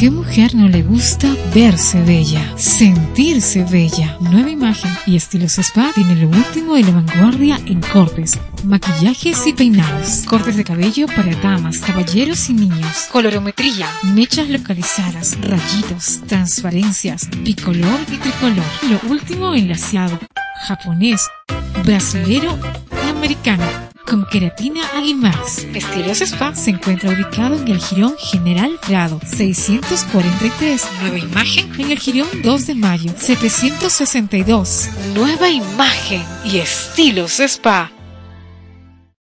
qué mujer no le gusta verse bella, sentirse bella? Nueva imagen y estilos spa tiene lo último de la vanguardia en cortes, maquillajes y peinados. Cortes de cabello para damas, caballeros y niños. Colorometría, mechas localizadas, rayitos, transparencias, bicolor y tricolor. Lo último en laseado, japonés, brasilero y americano con queratina más. Estilos Spa se encuentra ubicado en el Girón General Prado 643. Nueva imagen en el Girón 2 de Mayo 762. Nueva imagen y estilos Spa.